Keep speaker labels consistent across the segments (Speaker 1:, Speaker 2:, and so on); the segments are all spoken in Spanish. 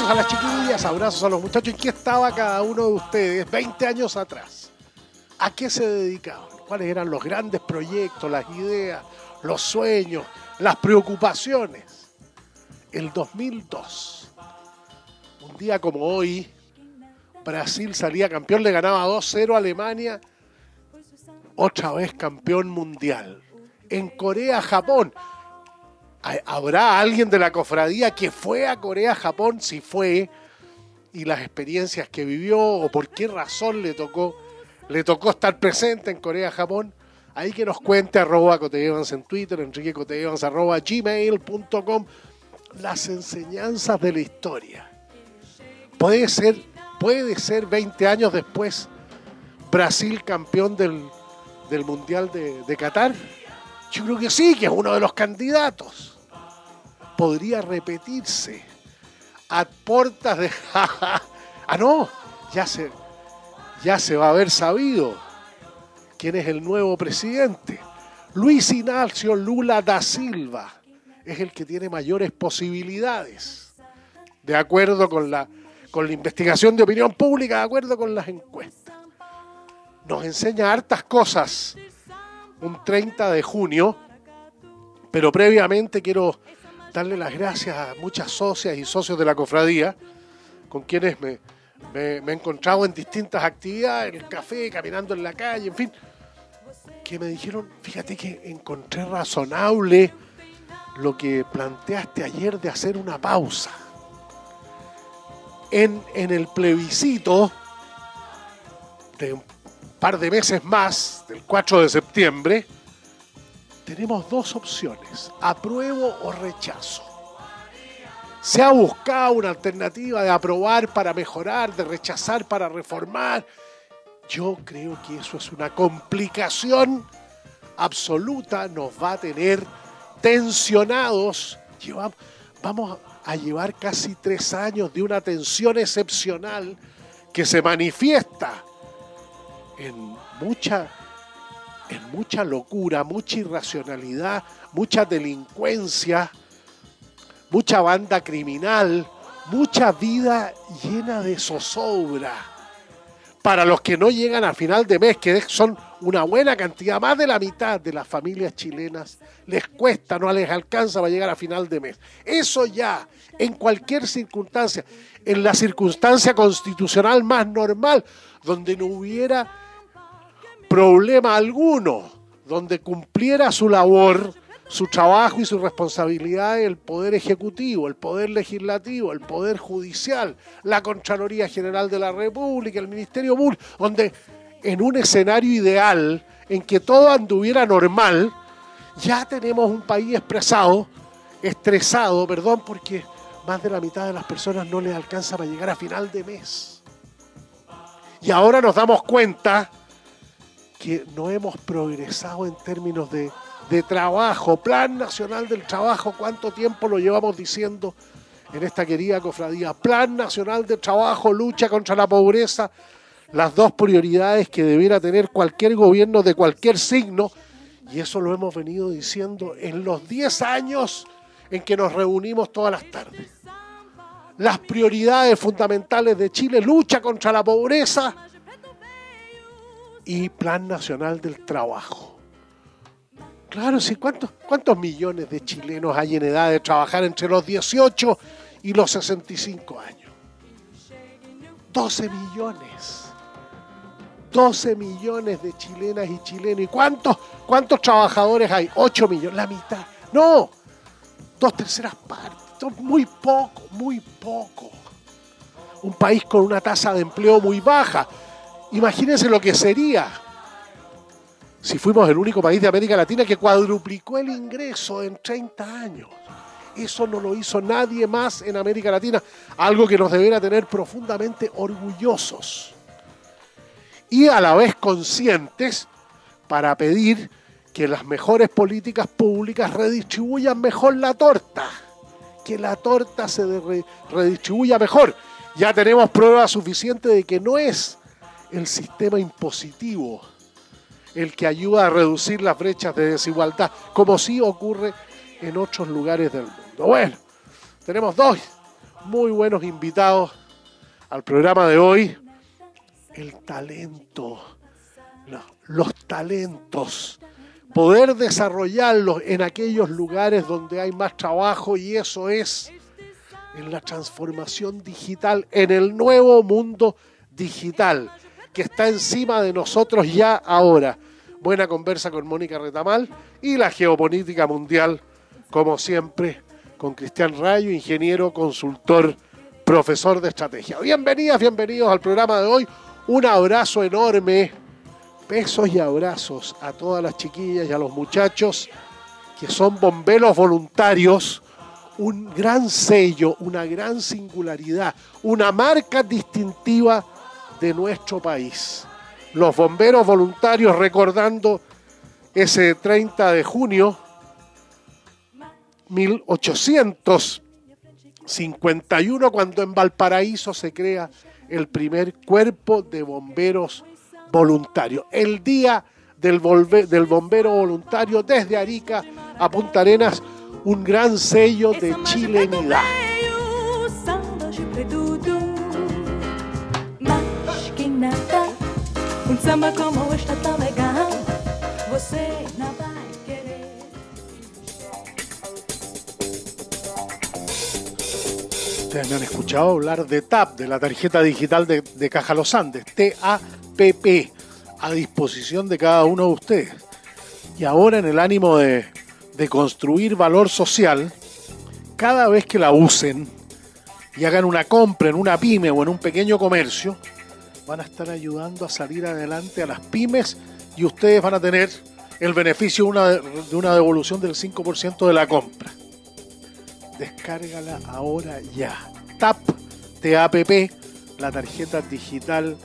Speaker 1: Besos a las chiquillas, abrazos a los muchachos. ¿En qué estaba cada uno de ustedes 20 años atrás? ¿A qué se dedicaban? ¿Cuáles eran los grandes proyectos, las ideas, los sueños, las preocupaciones? El 2002, un día como hoy, Brasil salía campeón, le ganaba 2-0 a Alemania, otra vez campeón mundial. En Corea, Japón, ¿Habrá alguien de la cofradía que fue a Corea, Japón? Si fue, y las experiencias que vivió, o por qué razón le tocó, le tocó estar presente en Corea, Japón. Ahí que nos cuente arroba Cotevans en Twitter, Enrique Cotevans arroba gmail.com las enseñanzas de la historia. Puede ser, puede ser 20 años después Brasil campeón del, del Mundial de, de Qatar. Yo creo que sí, que es uno de los candidatos podría repetirse a puertas de... ah, no, ya se, ya se va a haber sabido quién es el nuevo presidente. Luis Ignacio Lula da Silva es el que tiene mayores posibilidades, de acuerdo con la, con la investigación de opinión pública, de acuerdo con las encuestas. Nos enseña hartas cosas un 30 de junio, pero previamente quiero darle las gracias a muchas socias y socios de la cofradía, con quienes me, he encontrado en distintas actividades, en el café, caminando en la calle, en fin, que me dijeron, fíjate que encontré razonable lo que planteaste ayer de hacer una pausa. En, en el plebiscito de un par de meses más, del 4 de septiembre, tenemos dos opciones, apruebo o rechazo. Se ha buscado una alternativa de aprobar para mejorar, de rechazar para reformar. Yo creo que eso es una complicación absoluta, nos va a tener tensionados. vamos a llevar casi tres años de una tensión excepcional que se manifiesta en mucha en mucha locura, mucha irracionalidad, mucha delincuencia, mucha banda criminal, mucha vida llena de zozobra. Para los que no llegan a final de mes, que son una buena cantidad, más de la mitad de las familias chilenas, les cuesta, no les alcanza para llegar a final de mes. Eso ya, en cualquier circunstancia, en la circunstancia constitucional más normal, donde no hubiera problema alguno, donde cumpliera su labor, su trabajo y su responsabilidad el Poder Ejecutivo, el Poder Legislativo, el Poder Judicial, la Contraloría General de la República, el Ministerio Público, donde en un escenario ideal en que todo anduviera normal, ya tenemos un país expresado, estresado, perdón, porque más de la mitad de las personas no les alcanza para llegar a final de mes. Y ahora nos damos cuenta que no hemos progresado en términos de, trabajo, Plan Nacional del Trabajo, ¿cuánto tiempo lo llevamos diciendo en esta querida cofradía? Plan Nacional del Trabajo, lucha contra la pobreza, las dos prioridades que debiera tener cualquier gobierno de cualquier signo, y eso lo hemos venido diciendo en los 10 años en que nos reunimos todas las tardes. Las prioridades fundamentales de Chile, lucha contra la pobreza, y Plan Nacional del Trabajo. Claro, sí, ¿cuántos, ¿cuántos millones de chilenos hay en edad de trabajar entre los 18 y los 65 años? 12 millones. 12 millones de chilenas y chilenos. ¿Y cuántos, cuántos trabajadores hay? 8 millones, la mitad. No, dos terceras partes. Muy poco, muy poco. un país con una tasa de empleo muy baja. Imagínense lo que sería si fuimos el único país de América Latina que cuadruplicó el ingreso en 30 años. Eso no lo hizo nadie más en América Latina, algo que nos deberá tener profundamente orgullosos. Y a la vez conscientes para pedir que las mejores políticas públicas redistribuyan mejor la torta, que la torta se redistribuya mejor. Ya tenemos pruebas suficientes de que no es el sistema impositivo el que ayuda a reducir las brechas de desigualdad, como sí ocurre en otros lugares del mundo. Bueno, tenemos dos muy buenos invitados al programa de hoy. El talento, los talentos, poder desarrollarlos en aquellos lugares donde hay más trabajo y eso es en la transformación digital, en el nuevo mundo digital que está encima de nosotros ya ahora. Buena conversa con Mónica Retamal y la geopolítica mundial, como siempre, con Cristian Rayo, ingeniero, consultor, profesor de estrategia. Bienvenidas, bienvenidos al programa de hoy. Un abrazo enorme, besos y abrazos a todas las chiquillas y a los muchachos que son bomberos voluntarios un gran sello, una gran singularidad, una marca distintiva de nuestro país. Los bomberos voluntarios recordando ese 30 de junio 1851 cuando en Valparaíso se crea el primer cuerpo de bomberos voluntarios. El día del, del bombero voluntario desde Arica a Punta Arenas, un gran sello de chilenidad. Ustedes me han escuchado hablar de TAP, de la tarjeta digital de, Caja Los Andes, T-A-P-P, a disposición de cada uno de ustedes. Y ahora en el ánimo de, de construir valor social, cada vez que la usen y hagan una compra en una pyme o en un pequeño comercio, van a estar ayudando a salir adelante a las pymes y ustedes van a tener el beneficio de una devolución del 5% de la compra. Descárgala ahora ya. TAP, TAPP, la tarjeta digital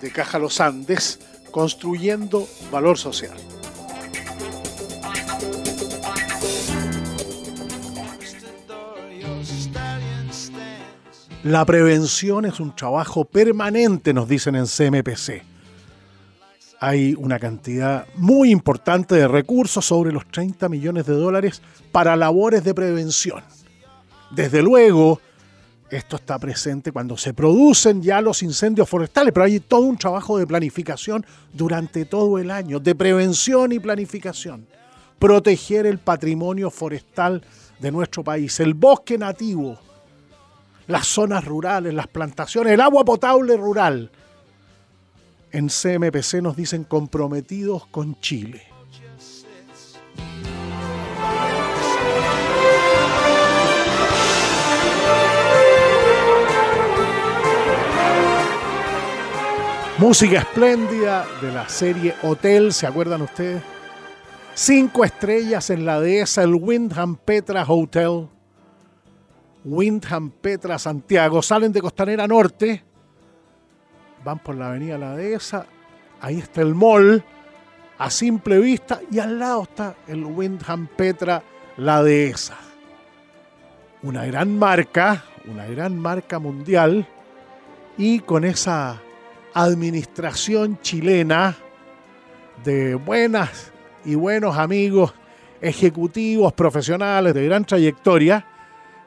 Speaker 1: de Caja Los Andes, construyendo valor social. La prevención es un trabajo permanente, nos dicen en CMPC. Hay una cantidad muy importante de recursos, sobre los 30 millones de dólares, para labores de prevención. Desde luego, esto está presente cuando se producen ya los incendios forestales, pero hay todo un trabajo de planificación durante todo el año, de prevención y planificación. Proteger el patrimonio forestal de nuestro país, el bosque nativo, las zonas rurales, las plantaciones, el agua potable rural. En CMPC nos dicen comprometidos con Chile. Música espléndida de la serie Hotel, ¿se acuerdan ustedes? Cinco estrellas en la dehesa, el Windham Petra Hotel. Windham, Petra, Santiago, salen de Costanera Norte, van por la avenida La Dehesa, ahí está el mall, a simple vista, y al lado está el Windham, Petra, La Dehesa. Una gran marca, una gran marca mundial, y con esa administración chilena de buenas y buenos amigos, ejecutivos, profesionales de gran trayectoria,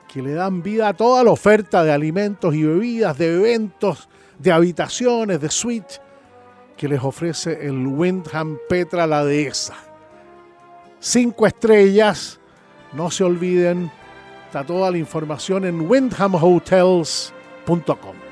Speaker 1: que le dan vida a toda la oferta de alimentos y bebidas, de eventos, de habitaciones, de suites que les ofrece el Windham Petra La Dehesa. Cinco estrellas, no se olviden, está toda la información en windhamhotels.com.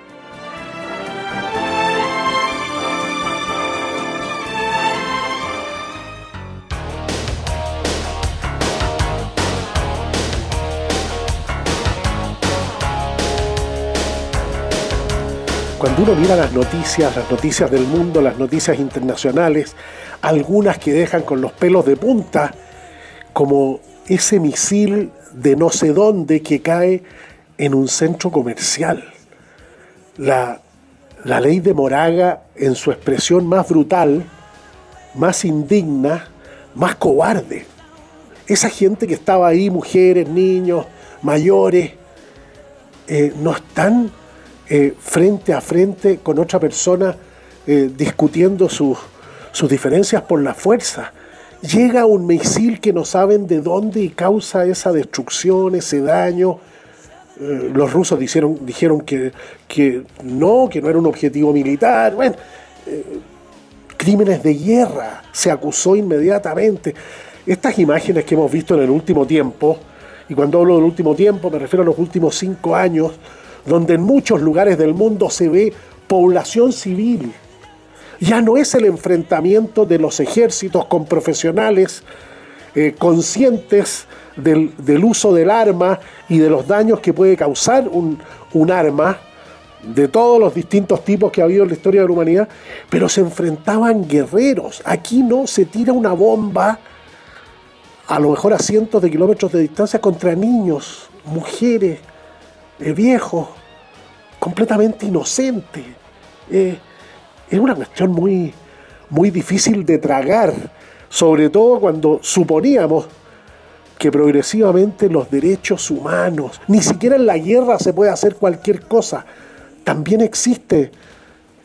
Speaker 1: cuando uno mira las noticias, las noticias del mundo, las noticias internacionales, algunas que dejan con los pelos de punta, como ese misil de no sé dónde que cae en un centro comercial. La, la ley de Moraga, en su expresión más brutal, más indigna, más cobarde. Esa gente que estaba ahí, mujeres, niños, mayores, eh, no están eh, frente a frente con otra persona eh, discutiendo sus, sus diferencias por la fuerza. Llega un misil que no saben de dónde y causa esa destrucción, ese daño. los rusos dijeron, dijeron que, que, no, que no era un objetivo militar. Bueno, crímenes de guerra, se acusó inmediatamente. Estas imágenes que hemos visto en el último tiempo, y cuando hablo del último tiempo me refiero a los últimos cinco años, donde en muchos lugares del mundo se ve población civil. Ya no es el enfrentamiento de los ejércitos con profesionales eh, conscientes del, uso del arma y de los daños que puede causar un, un arma, de todos los distintos tipos que ha habido en la historia de la humanidad, pero se enfrentaban guerreros. Aquí no se tira una bomba a lo mejor a cientos de kilómetros de distancia contra niños, mujeres, eh, viejos, completamente inocentes. Eh, es una cuestión muy, muy difícil de tragar, sobre todo cuando suponíamos que progresivamente los derechos humanos, ni siquiera en la guerra se puede hacer cualquier cosa, también existe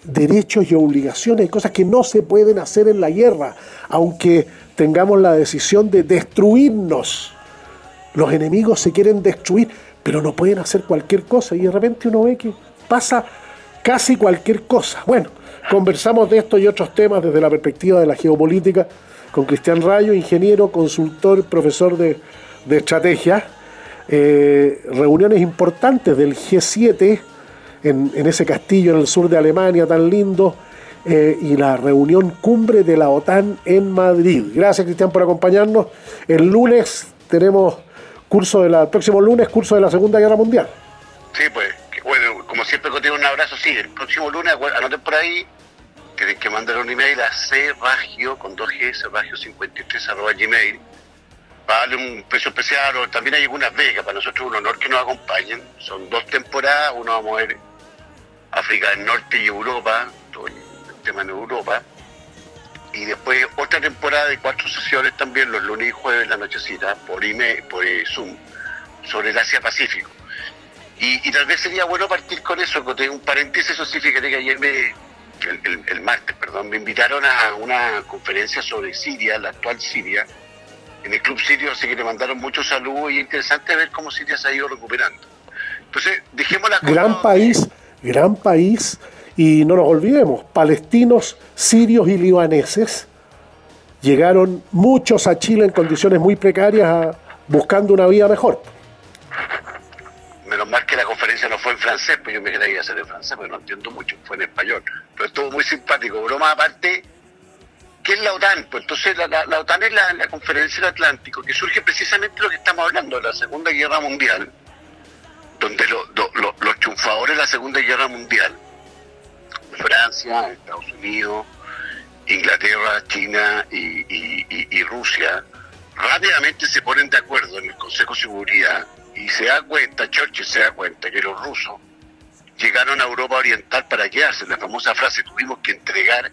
Speaker 1: derechos y obligaciones, cosas que no se pueden hacer en la guerra, aunque tengamos la decisión de destruirnos. Los enemigos se quieren destruir, pero no pueden hacer cualquier cosa y de repente uno ve que pasa casi cualquier cosa. Bueno, conversamos de esto y otros temas desde la perspectiva de la geopolítica con Cristian Rayo, ingeniero, consultor, profesor de, estrategia. Eh, reuniones importantes del G7 en, en ese castillo en el sur de Alemania tan lindo eh, y la reunión cumbre de la OTAN en Madrid. Gracias, Cristian, por acompañarnos. El lunes tenemos curso de la, próximo lunes, curso de la Segunda Guerra Mundial.
Speaker 2: Sí, pues, bueno, como siempre contigo un abrazo, sí, el próximo lunes, anoten por ahí, tienen que mandar un email a cragio con 2G, ragio 53 arroba gmail, para darle un precio especial, o también hay algunas becas, para nosotros un honor que nos acompañen, son dos temporadas, uno vamos a ver África del Norte y Europa, todo el tema en Europa. Y después otra temporada de cuatro sesiones también, los lunes y jueves, la nochecita, por email, por eh, Zoom, sobre el Asia-Pacífico. Y, tal vez sería bueno partir con eso, porque un paréntesis, eso sí, fíjate que ayer me, el, martes, perdón, me invitaron a una conferencia sobre Siria, la actual Siria, en el Club Sirio, así que le mandaron muchos saludos y es interesante ver cómo Siria se ha ido recuperando. Entonces, dejemos la...
Speaker 1: Gran país, gran país y no nos olvidemos, palestinos, sirios y libaneses llegaron muchos a Chile en condiciones muy precarias buscando una vida mejor.
Speaker 2: Menos mal que la conferencia no fue en francés, pues yo me quería hacer en francés, pero no entiendo mucho, fue en español. Pero estuvo muy simpático. Broma aparte, ¿qué es la OTAN? Pues entonces la, OTAN es la, conferencia del Atlántico, que surge precisamente lo que estamos hablando, de la Segunda Guerra Mundial, donde los triunfadores de la Segunda Guerra Mundial Francia, Estados Unidos, Inglaterra, China y, Rusia rápidamente se ponen de acuerdo en el Consejo de Seguridad y se da cuenta, Churchill se da cuenta que los rusos llegaron a Europa Oriental para quedarse. La famosa frase, tuvimos que entregar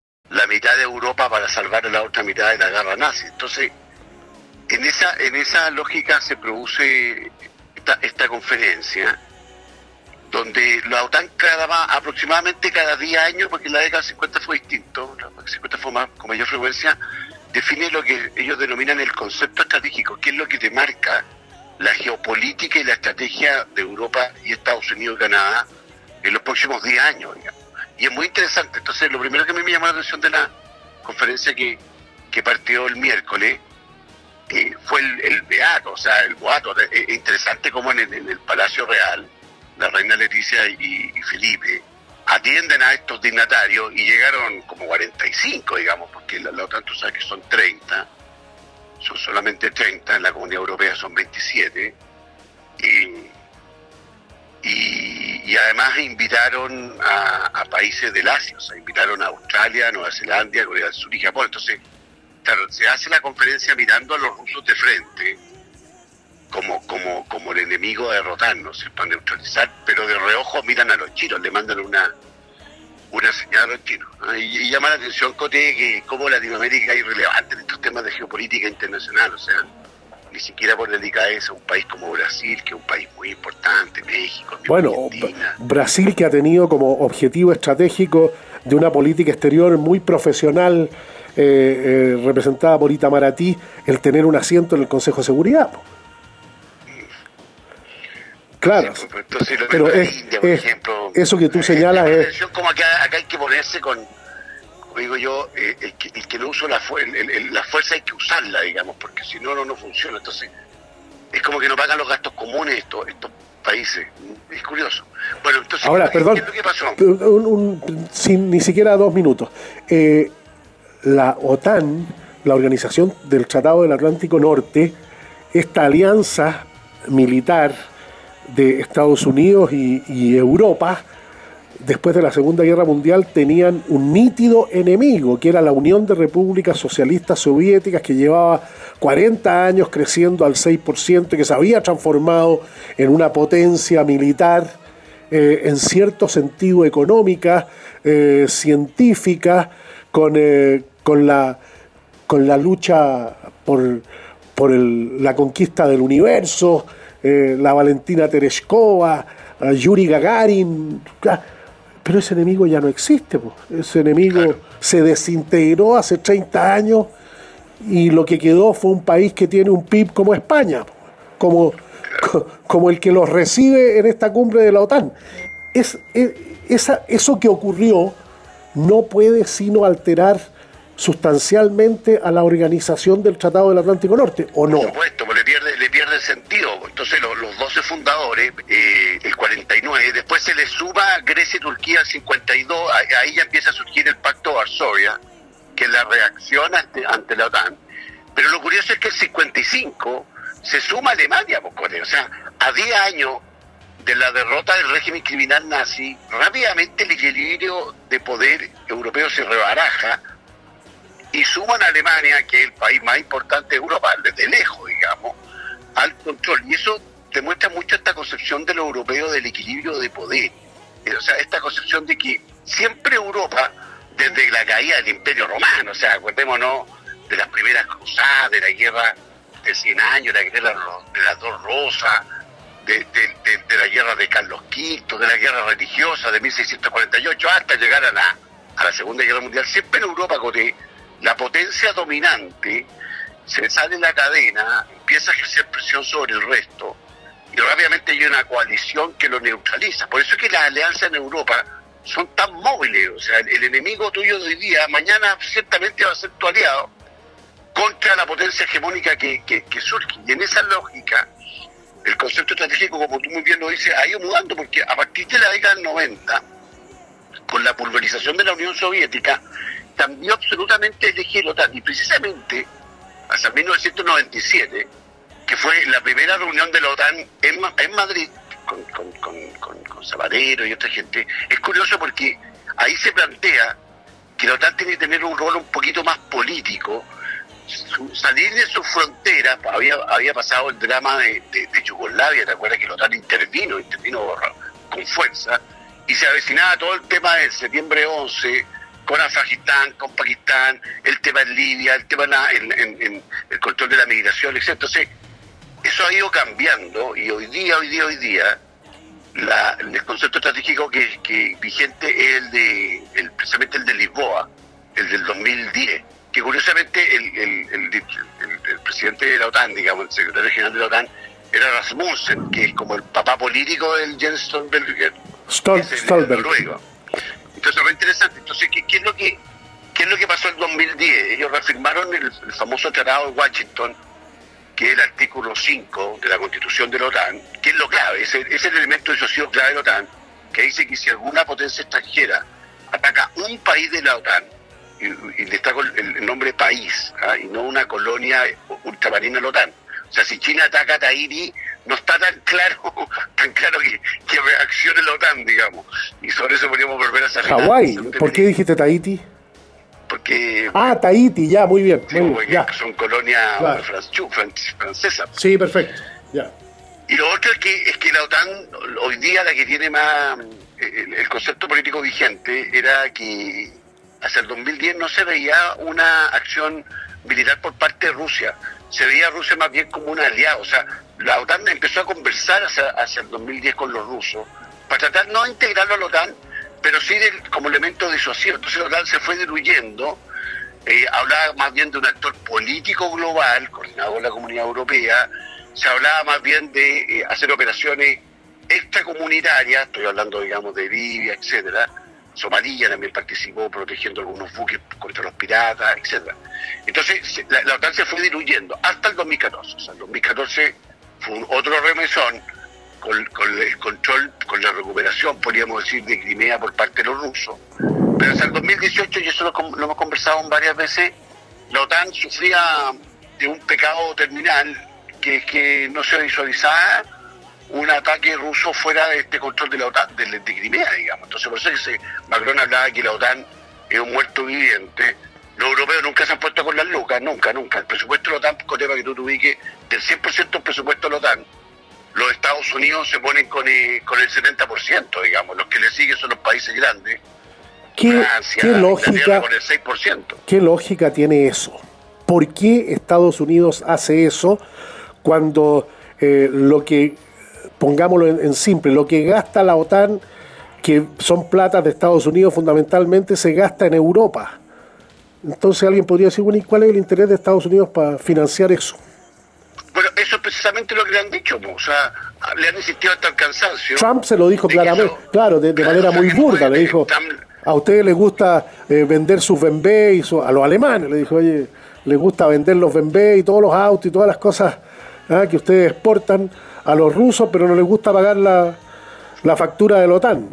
Speaker 2: La mitad de Europa para salvar a la otra mitad de la guerra nazi. Entonces, en esa, en esa lógica se produce esta, conferencia donde la OTAN cada aproximadamente cada 10 años, porque la década 50 fue distinto, la 50 fue más, con mayor frecuencia, define lo que ellos denominan el concepto estratégico, que es lo que te marca la geopolítica y la estrategia de Europa y Estados Unidos y Canadá en los próximos 10 años. Y es muy interesante. Entonces, lo primero que a mí me llamó la atención de la conferencia que, que partió el miércoles eh, fue el, beato, o sea, el boato. Es interesante como en el, Palacio Real la reina Leticia y, y, Felipe atienden a estos dignatarios y llegaron como 45, digamos, porque la, la OTAN tú sabes que son 30, son solamente 30, en la Comunidad Europea son 27, y, y, y además invitaron a, a, países del Asia, o sea, invitaron a Australia, Nueva Zelanda, Corea del Sur y Japón. Entonces, claro, se hace la conferencia mirando a los rusos de frente, como, como, como el enemigo a derrotarnos, para neutralizar, pero de reojo miran a los chinos, le mandan una una señal a los chinos. ¿no? Y, y, llama la atención, Cote, que como Latinoamérica es irrelevante en estos temas de geopolítica internacional, o sea, ni siquiera por delicadeza, un país como Brasil, que es un país muy importante, México,
Speaker 1: Bueno, Argentina. Brasil que ha tenido como objetivo estratégico de una política exterior muy profesional, eh, eh, representada por Itamaraty, el tener un asiento en el Consejo de Seguridad. Claro, sí, pues, entonces, pero es, India, por es, ejemplo, eso que tú señalas es...
Speaker 2: Como acá, acá hay que ponerse con, digo yo, eh, el, que, el que no usa la, fu el, el, la fuerza hay que usarla, digamos, porque si no, no, no funciona. Entonces, es como que no pagan los gastos comunes estos, estos países. Es curioso. Bueno, entonces,
Speaker 1: Ahora,
Speaker 2: ¿qué,
Speaker 1: perdón,
Speaker 2: ¿qué es lo que pasó?
Speaker 1: Un, un, sin ni siquiera dos minutos. Eh, la OTAN, la Organización del Tratado del Atlántico Norte, esta alianza militar de Estados Unidos y, y, Europa, después de la Segunda Guerra Mundial, tenían un nítido enemigo, que era la Unión de Repúblicas Socialistas Soviéticas, que llevaba 40 años creciendo al 6% y que se había transformado en una potencia militar, eh, en cierto sentido económica, eh, científica, con, eh, con, la, con la lucha por, por la conquista del universo, la Valentina Tereshkova, Yuri Gagarin, pero ese enemigo ya no existe, po. ese enemigo claro. se desintegró hace 30 años y lo que quedó fue un país que tiene un PIB como España, como, como el que los recibe en esta cumbre de la OTAN. Es, es esa, eso que ocurrió no puede sino alterar sustancialmente a la organización del Tratado del Atlántico Norte, ¿o no?
Speaker 2: Por supuesto, pues le pierde, le pierde sentido. Entonces los, los 12 fundadores, eh, el 49, después se le suba Grecia y Turquía al 52, ahí ya empieza a surgir el Pacto de Varsovia, que es la reacción ante, la OTAN. Pero lo curioso es que el 55 se suma Alemania, pues, o sea, a 10 años de la derrota del régimen criminal nazi, rápidamente el equilibrio de poder europeo se rebaraja y suman a Alemania, que es el país más importante de Europa, desde lejos, digamos, al control. Y eso demuestra mucho esta concepción de lo europeo del equilibrio de poder. O sea, esta concepción de que siempre Europa, desde la caída del Imperio Romano, o sea, acordémonos de las primeras cruzadas, de la guerra de 100 años, de la guerra de las dos rosas, de, de, la guerra de Carlos V, de la guerra religiosa de 1648, hasta llegar a la, a la Segunda Guerra Mundial, siempre en Europa, Coté, la potencia dominante se sale la cadena, empieza a ejercer presión sobre el resto y rápidamente hay una coalición que lo neutraliza. Por eso es que las alianzas en Europa son tan móviles. O sea, el enemigo tuyo de hoy día, mañana ciertamente va a ser tu aliado contra la potencia hegemónica que, surge. Y en esa lógica, el concepto estratégico, como tú muy bien lo dices, ha ido mudando porque a partir de la década del 90, con la pulverización de la Unión Soviética, cambió absolutamente el eje. Y precisamente hasta 1997, que fue la primera reunión de la OTAN en, en Madrid, con, con, y otra gente, es curioso porque ahí se plantea que la OTAN tiene que tener un rol un poquito más político, salir de sus fronteras, había, había pasado el drama de, Yugoslavia, ¿te acuerdas que la OTAN intervino, intervino con fuerza, y se avecinaba todo el tema del septiembre 11, con Afganistán, con Pakistán, el tema en Libia, el tema en, el control de la migración, etc. Entonces, eso ha ido cambiando y hoy día, hoy día, hoy día, el concepto estratégico que, que vigente es el de, el, precisamente el de Lisboa, el del 2010, que curiosamente el, el, presidente de la OTAN, digamos, el secretario general de la OTAN, era Rasmussen, que es como el papá político del Jens Stoltenberg,
Speaker 1: Stoltenberg.
Speaker 2: Entonces, es interesante. Entonces, ¿qué, es lo que, ¿qué es lo que pasó en 2010? Ellos reafirmaron el, famoso Tratado de Washington, que es el artículo 5 de la Constitución de la OTAN, que es lo clave, es el, es el elemento disociado clave de la OTAN, que dice que si alguna potencia extranjera ataca un país de la OTAN, y, le destaco el, nombre país, ¿ah? y no una colonia ultramarina de la OTAN, o sea, si China ataca a Tahiti, no está tan claro, tan claro que, que reaccione la OTAN, digamos. Y sobre eso podríamos volver a saber.
Speaker 1: Hawái, ¿por qué dijiste Tahiti?
Speaker 2: Porque.
Speaker 1: Ah, Tahiti, ya, muy bien.
Speaker 2: son colonias francesas.
Speaker 1: Sí, perfecto. Ya.
Speaker 2: Y lo otro es que, es que la OTAN, hoy día la que tiene más. El, el concepto político vigente era que hacia el 2010 no se veía una acción militar por parte de Rusia. Se veía a Rusia más bien como un aliado. O sea, la OTAN empezó a conversar hacia, el 2010 con los rusos para tratar no de integrarlo a la OTAN, pero sí como elemento disuasivo. Entonces la OTAN se fue diluyendo, eh, hablaba más bien de un actor político global, coordinado con la comunidad europea, se hablaba más bien de eh, hacer operaciones extracomunitarias, estoy hablando, digamos, de Libia, etcétera. Somalia también participó protegiendo algunos buques contra los piratas, etcétera. Entonces la, OTAN se fue diluyendo hasta el 2014. O sea, el 2014 fue otro remesón con, el control, con la recuperación, podríamos decir, de Crimea por parte de los rusos. Pero hasta el 2018, y eso lo, hemos conversado varias veces, la OTAN sufría de un pecado terminal, que es que no se visualizaba un ataque ruso fuera de este control de la OTAN, de, de Crimea, digamos. Entonces, por eso es que Macron hablaba que la OTAN es un muerto viviente. Los europeos nunca se han puesto con las lucas, nunca, nunca. El presupuesto de la OTAN, con tema que tú te ubiques, del 100% del presupuesto de la OTAN, los Estados Unidos se ponen con el, con el 70%, digamos. Los que le siguen son los países grandes.
Speaker 1: ¿Qué, ¿qué lógica,
Speaker 2: con el 6%.
Speaker 1: ¿Qué lógica tiene eso? ¿Por qué Estados Unidos hace eso cuando eh, lo que, pongámoslo en, simple, lo que gasta la OTAN, que son platas de Estados Unidos fundamentalmente, se gasta en Europa? Entonces alguien podría decir, bueno, ¿y cuál es el interés de Estados Unidos para financiar eso?
Speaker 2: Bueno, eso es precisamente lo que le han dicho, o sea, le han insistido hasta el cansancio.
Speaker 1: Trump se lo dijo claramente, claro, de, manera muy burda, le dijo, a ustedes les gusta eh, vender sus BMW y a los alemanes, le dijo, oye, les gusta vender los BMW y todos los autos y todas las cosas ¿ah? que ustedes exportan a los rusos, pero no les gusta pagar la, la factura de la OTAN.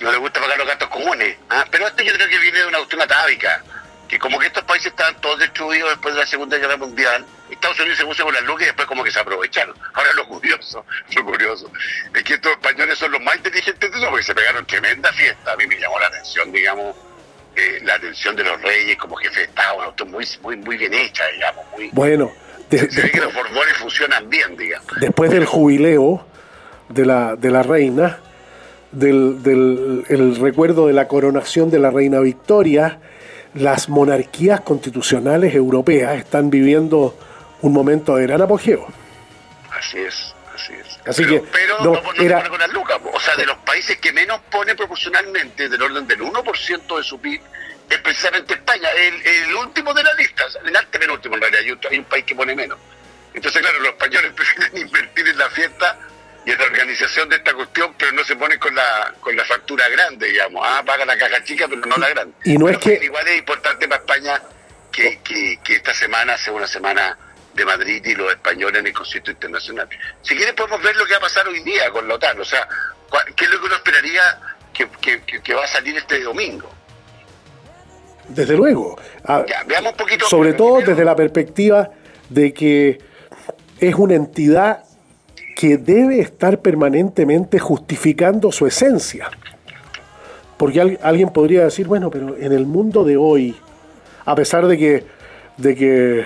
Speaker 2: No les gusta pagar los gastos comunes, ¿ah? pero esto yo creo que viene de una última tábica que como que estos países estaban todos destruidos después de la Segunda Guerra Mundial, Estados Unidos se puso con las lucas y después como que se aprovecharon. Ahora lo curioso, lo curioso, es que estos españoles son los más inteligentes de eso porque se pegaron tremenda fiesta. A mí me llamó la atención, digamos, eh, la atención de los reyes como jefe de Estado, una muy, muy, muy bien hecha, digamos. Muy,
Speaker 1: bueno,
Speaker 2: se ve que los Borbones funcionan bien, digamos.
Speaker 1: Después del jubileo de la, de la reina, del, del el recuerdo de la coronación de la reina Victoria, las monarquías constitucionales europeas están viviendo un momento de gran apogeo.
Speaker 2: Así es, así es.
Speaker 1: Así
Speaker 2: pero,
Speaker 1: que,
Speaker 2: pero no, no, era... con las lucas, o sea, de los países que menos pone proporcionalmente, del orden del 1% de su PIB, es precisamente España, el, último de la lista, el antepenúltimo en realidad, hay un país que pone menos. Entonces, claro, los españoles prefieren invertir en la fiesta y en la organización de esta cuestión, pero no se pone con la con la factura grande, digamos. Ah, paga la caja chica, pero no la grande.
Speaker 1: Y no es que...
Speaker 2: Igual es importante para España que, que, esta semana sea una semana de Madrid y los españoles en el concierto internacional. Si quieres podemos ver lo que va a pasar hoy día con la OTAN, o sea, qué es lo que uno esperaría que, que, va a salir este domingo.
Speaker 1: Desde luego.
Speaker 2: Ah, veamos un poquito.
Speaker 1: Sobre todo desde la perspectiva de que es una entidad que debe estar permanentemente justificando su esencia. Porque alguien podría decir, bueno, pero en el mundo de hoy, a pesar de que, de que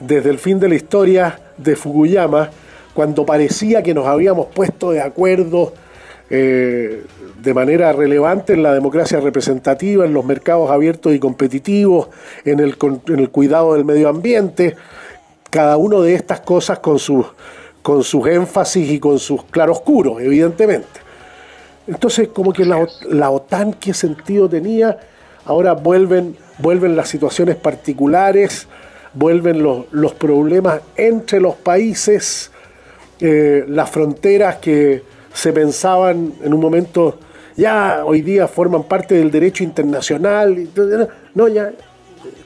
Speaker 1: desde el fin de la historia de Fukuyama, cuando parecía que nos habíamos puesto de acuerdo eh, de manera relevante en la democracia representativa, en los mercados abiertos y competitivos, en el, cuidado del medio ambiente, cada una de estas cosas con sus, con sus énfasis y con sus claroscuros, evidentemente. Entonces, como que la, OTAN, ¿qué sentido tenía? Ahora vuelven, vuelven las situaciones particulares, vuelven los, problemas entre los países, eh, las fronteras que se pensaban en un momento, ya hoy día forman parte del derecho internacional. No, ya,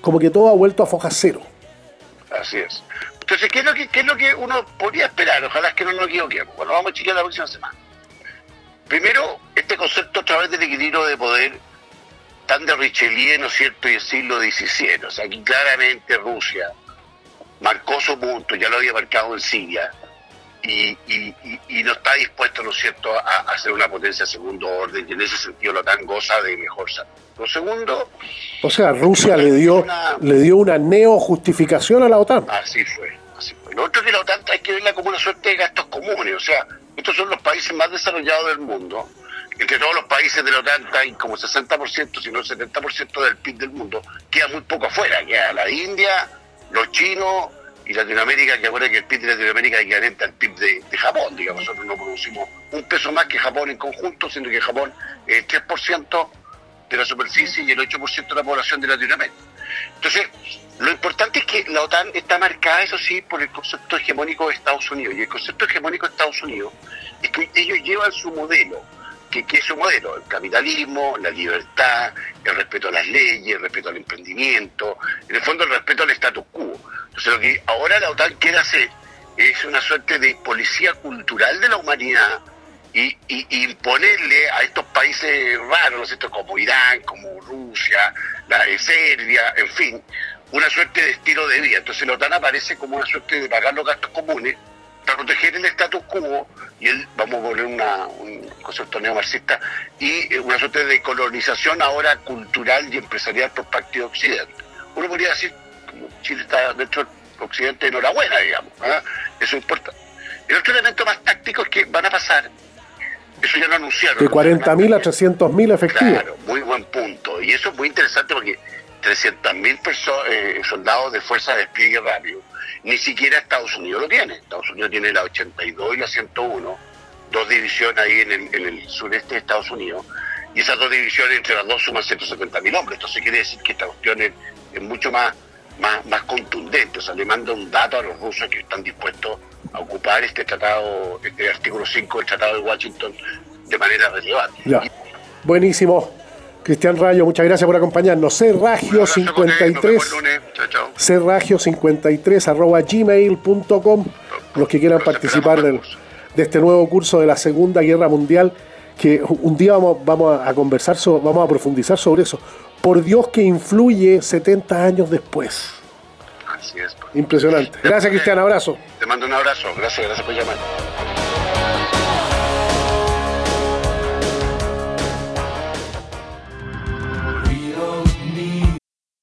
Speaker 1: como que todo ha vuelto a foja cero.
Speaker 2: Así es. Entonces, ¿qué es lo que, es lo que uno podría esperar? Ojalá que no nos equivoquemos. Bueno, vamos a chequear la próxima semana. Primero, este concepto a través del equilibrio de poder tan de Richelieu, ¿no es cierto?, y el siglo XVII. O sea, aquí claramente Rusia marcó su punto, ya lo había marcado en Siria, y, no está dispuesto, ¿no es cierto?, a, hacer una potencia segundo orden, y en ese sentido la OTAN goza de mejor salud. Lo segundo...
Speaker 1: O sea, Rusia le dio, una, le dio una neo-justificación a la OTAN.
Speaker 2: Así fue, así fue. Lo otro es que la OTAN hay que verla como una suerte de gastos comunes, o sea, estos son los países más desarrollados del mundo. Entre todos los países de la OTAN hay como 60%, si no el 70% del PIB del mundo. Queda muy poco afuera. Queda la India, los chinos y Latinoamérica, que ahora que el PIB de Latinoamérica es equivalente al PIB de, Japón. Digamos, nosotros no producimos un peso más que Japón en conjunto, siendo que Japón es el 3% de la superficie y el 8% de la población de Latinoamérica. Entonces, lo importante es que la OTAN está marcada, eso sí, por el concepto hegemónico de Estados Unidos. Y el concepto hegemónico de Estados Unidos es que ellos llevan su modelo. ¿Qué, es su modelo? El capitalismo, la libertad, el respeto a las leyes, el respeto al emprendimiento, en el fondo el respeto al status quo. Entonces, lo que ahora la OTAN quiere hacer es una suerte de policía cultural de la humanidad y, imponerle a estos países raros, ¿no como Irán, como Rusia, la Serbia, en fin, una suerte de estilo de vida. Entonces la OTAN aparece como una suerte de pagar los gastos comunes para proteger el status quo y él, vamos a poner una, un concepto neomarxista, y eh, una suerte de colonización ahora cultural y empresarial por parte de Occidente. Uno podría decir, como Chile está dentro del Occidente, enhorabuena, digamos, ¿ah? eso importa. El otro elemento más táctico es que van a pasar, eso ya lo anunciaron.
Speaker 1: De 40.000 a 300.000 efectivos.
Speaker 2: Claro, muy buen punto. Y eso es muy interesante porque 300.000 eh, soldados de fuerza de despliegue rápido. Ni siquiera Estados Unidos lo tiene. Estados Unidos tiene la 82 y la 101, dos divisiones ahí en el, sureste de Estados Unidos. Y esas dos divisiones, entre las dos, suman 170.000 hombres. Entonces quiere decir que esta cuestión es, mucho más, más, más contundente. O sea, le manda un dato a los rusos que están dispuestos a ocupar este tratado, este artículo 5 del Tratado de Washington de manera relevante.
Speaker 1: Ya. Buenísimo. Cristian Rayo, muchas gracias por acompañarnos. Cerragio53, cerragio53 arroba gmail.com, los que quieran participar de este nuevo curso de la Segunda Guerra Mundial, que un día vamos, vamos a conversar, vamos a profundizar sobre eso. Por Dios que influye 70 años después.
Speaker 2: Así es. Pues.
Speaker 1: Impresionante. Gracias, Cristian. Abrazo.
Speaker 2: Te mando un abrazo. Gracias, gracias por llamar.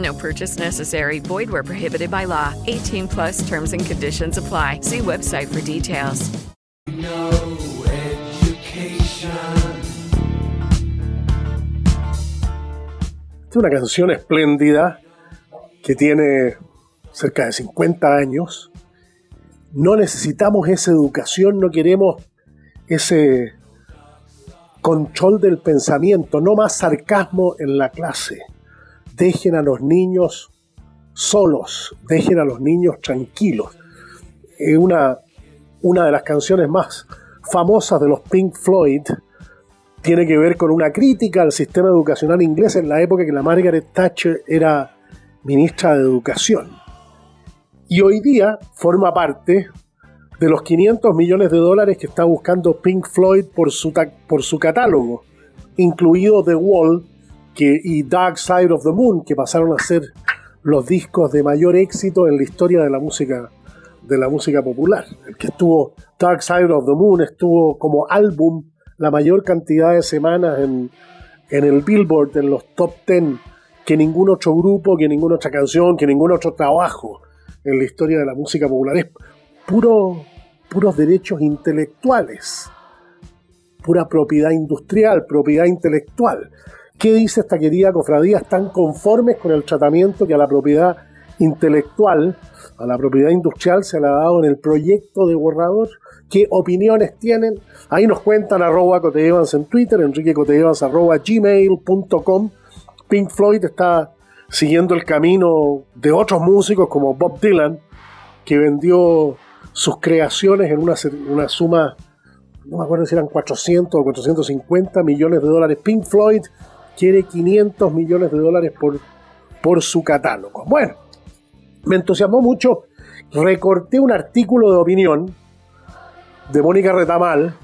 Speaker 3: No purchase necessary. Void where prohibited by law. 18 plus terms and conditions apply. See website for details.
Speaker 1: Es una canción espléndida que tiene cerca de 50 años. No necesitamos esa educación, no queremos ese control del pensamiento, no más sarcasmo en la clase. Dejen a los niños solos, dejen a los niños tranquilos. Es una, una de las canciones más famosas de los Pink Floyd tiene que ver con una crítica al sistema educacional inglés en la época que la Margaret Thatcher era ministra de Educación. Y hoy día forma parte de los 500 millones de dólares que está buscando Pink Floyd por su, por su catálogo, incluido The Wall y Dark Side of the Moon, que pasaron a ser los discos de mayor éxito en la historia de la música de la música popular. El que estuvo Dark Side of the Moon estuvo como álbum la mayor cantidad de semanas en, en el Billboard, en los top 10, que ningún otro grupo, que ninguna otra canción, que ningún otro trabajo en la historia de la música popular. Es puro, puros derechos intelectuales, pura propiedad industrial, propiedad intelectual. ¿Qué dice esta querida cofradía? ¿Están conformes con el tratamiento que a la propiedad intelectual, a la propiedad industrial se le ha dado en el proyecto de borrador? qué opiniones tienen. Ahí nos cuentan arroba Cotellevans en Twitter, Enrique Cotellevans arroba gmail.com. Pink Floyd está siguiendo el camino de otros músicos como Bob Dylan, que vendió sus creaciones en una, una suma, no me acuerdo si eran 400 o 450 millones de dólares. Pink Floyd quiere 500 millones de dólares por, por su catálogo. Bueno, me entusiasmó mucho. Recorté un artículo de opinión de Mónica Retamal.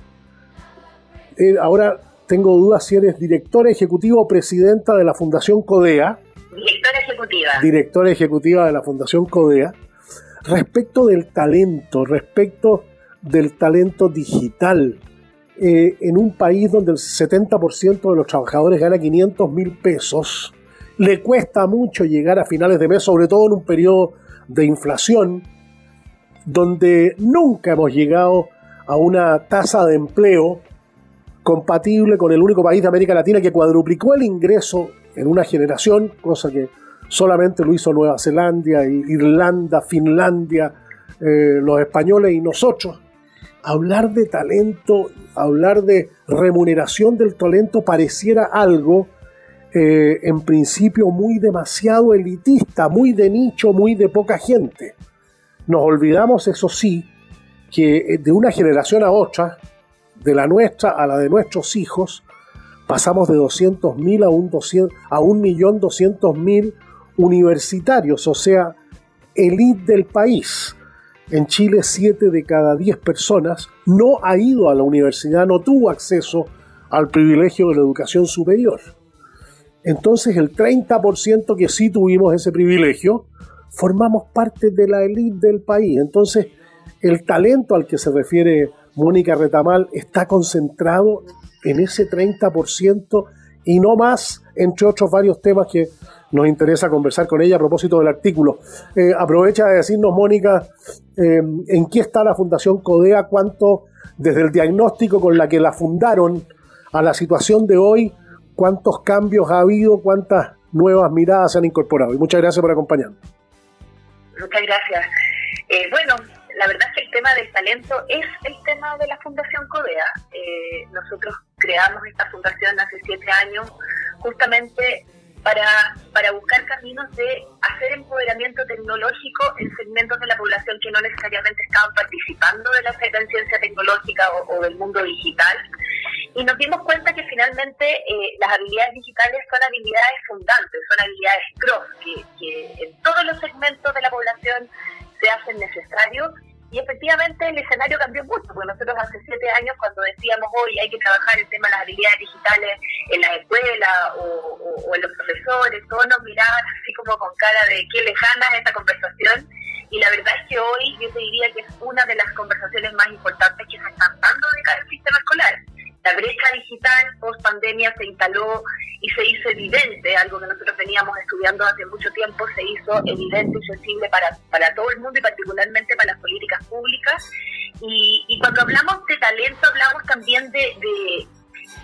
Speaker 1: Eh, ahora tengo dudas si eres directora ejecutiva o presidenta de la Fundación CODEA.
Speaker 4: Directora ejecutiva.
Speaker 1: Directora ejecutiva de la Fundación CODEA. Respecto del talento, respecto del talento digital, eh, en un país donde el 70% de los trabajadores gana 500 mil pesos, le cuesta mucho llegar a finales de mes, sobre todo en un periodo de inflación, donde nunca hemos llegado a una tasa de empleo compatible con el único país de América Latina que cuadruplicó el ingreso en una generación, cosa que solamente lo hizo Nueva Zelanda, Irlanda, Finlandia, eh, los españoles y nosotros. Hablar de talento, hablar de remuneración del talento pareciera algo eh, en principio muy demasiado elitista, muy de nicho, muy de poca gente. Nos olvidamos, eso sí, que eh, de una generación a otra, de la nuestra a la de nuestros hijos, pasamos de 200.000 a, un a 1.200.000 universitarios, o sea, elite del país. En Chile, 7 de cada 10 personas no ha ido a la universidad, no tuvo acceso al privilegio de la educación superior. Entonces, el 30% que sí tuvimos ese privilegio, formamos parte de la élite del país. Entonces, el talento al que se refiere Mónica Retamal está concentrado en ese 30% y no más, entre otros varios temas que nos interesa conversar con ella a propósito del artículo. Eh, aprovecha de decirnos, Mónica, eh, en qué está la Fundación CODEA, cuánto, desde el diagnóstico con la que la fundaron a la situación de hoy, cuántos cambios ha habido, cuántas nuevas miradas se han incorporado. Y muchas gracias por acompañarnos.
Speaker 4: Muchas gracias. Eh, bueno, la verdad es que el tema del talento es el tema de la Fundación CODEA. Nosotros creamos esta fundación hace siete años justamente para, para buscar caminos de hacer empoderamiento tecnológico en segmentos de la población que no necesariamente estaban participando de la ciencia tecnológica o, del mundo digital. Y nos dimos cuenta que finalmente eh, las habilidades digitales son habilidades fundantes, son habilidades cross, que, que en todos los segmentos de la población se hacen necesarios y efectivamente el escenario cambió mucho, porque nosotros hace siete años cuando decíamos hoy hay que trabajar el tema de las habilidades digitales en la escuela o, en los profesores, todos nos miraban así como con cara de qué lejana es esta conversación y la verdad es que hoy yo te diría que es una de las conversaciones más importantes que se están brecha digital post pandemia se instaló y se hizo evidente, algo que nosotros veníamos estudiando hace mucho tiempo, se hizo evidente y sensible para, para todo el mundo y particularmente para las políticas públicas. Y, cuando hablamos de talento, hablamos también de,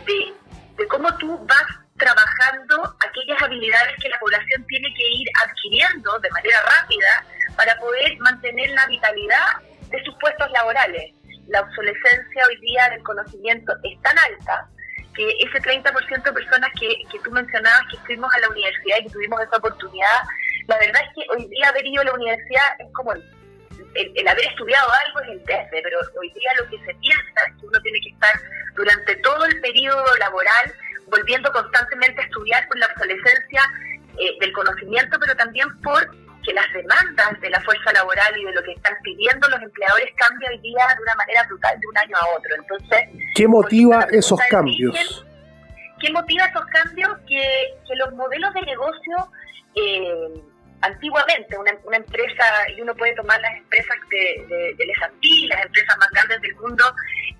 Speaker 4: de, de cómo tú vas trabajando aquellas habilidades que la población tiene que ir adquiriendo de manera rápida para poder mantener la vitalidad de sus puestos laborales. La obsolescencia hoy día del conocimiento es tan alta que ese 30% de personas que, que tú mencionabas que fuimos a la universidad y que tuvimos esa oportunidad, la verdad es que hoy día haber ido a la universidad es como el, haber estudiado algo es el test, pero hoy día lo que se piensa es que uno tiene que estar durante todo el periodo laboral volviendo constantemente a estudiar por la obsolescencia eh, del conocimiento, pero también por que las demandas de la fuerza laboral y de lo que están pidiendo los empleadores cambian hoy día de una manera brutal de un año a otro. Entonces,
Speaker 1: ¿qué motiva esos cambios?
Speaker 4: ¿Qué motiva esos cambios? Que, que los modelos de negocio eh, antiguamente una, una, empresa, y uno puede tomar las empresas de, de, de las empresas más grandes del mundo,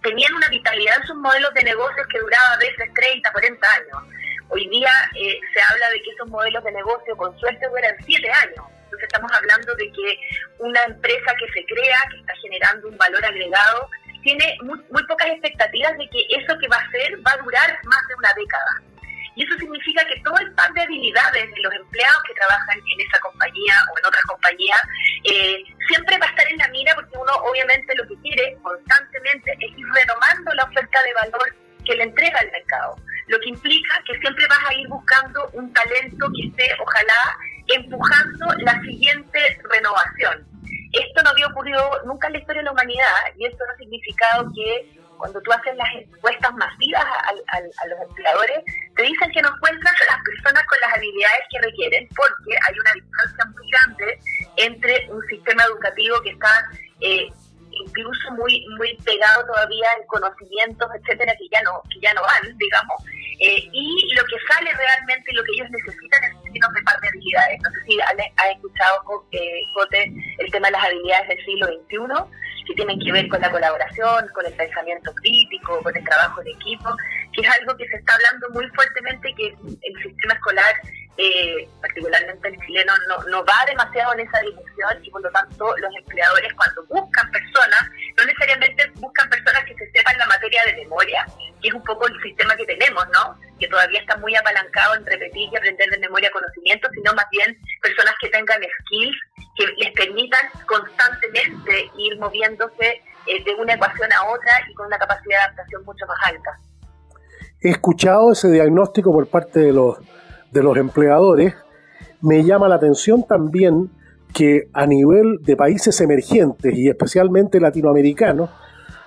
Speaker 4: tenían una vitalidad en sus modelos de negocios que duraba a veces 30, 40 años. Hoy día eh, se habla de que esos modelos de negocio con suerte duran 7 años. Entonces estamos hablando de que una empresa que se crea, que está generando un valor agregado, tiene muy, muy pocas expectativas de que eso que va a hacer va a durar más de una década. Y eso significa que todo el par de habilidades de los empleados que trabajan en esa compañía o en otra compañía eh, siempre va a estar en la mira porque uno obviamente lo que quiere constantemente es ir renovando la oferta de valor que le entrega el mercado. Lo que implica que siempre vas a ir buscando un talento que esté, ojalá, empujando la siguiente renovación. Esto no había ocurrido nunca en la historia de la humanidad y esto ha significado que cuando tú haces las encuestas masivas a, los empleadores, te dicen que no encuentras a las personas con las habilidades que requieren porque hay una distancia muy grande entre un sistema educativo que está eh, incluso muy muy pegado todavía en conocimientos, etcétera, que ya no que ya no van, digamos, eh, y lo que sale realmente y lo que ellos necesitan es de par de habilidades. No sé si has escuchado, eh, Jote, el tema de las habilidades del siglo XXI que tienen que ver con la colaboración, con el pensamiento crítico, con el trabajo en equipo, que es algo que se está hablando muy fuertemente que el sistema escolar, eh, particularmente el chileno, no, va demasiado en esa dirección y por lo tanto los empleadores cuando buscan personas, no necesariamente buscan personas que se sepan la materia de memoria, que es un poco el sistema que tenemos, ¿no? Que todavía está muy apalancado en repetir y aprender de memoria conocimientos, sino más bien personas que tengan skills que les permitan constantemente ir moviéndose eh, de una ecuación a otra y con una capacidad de adaptación mucho más alta.
Speaker 1: He escuchado ese diagnóstico por parte de los, de los empleadores. Me llama la atención también que a nivel de países emergentes y especialmente latinoamericanos,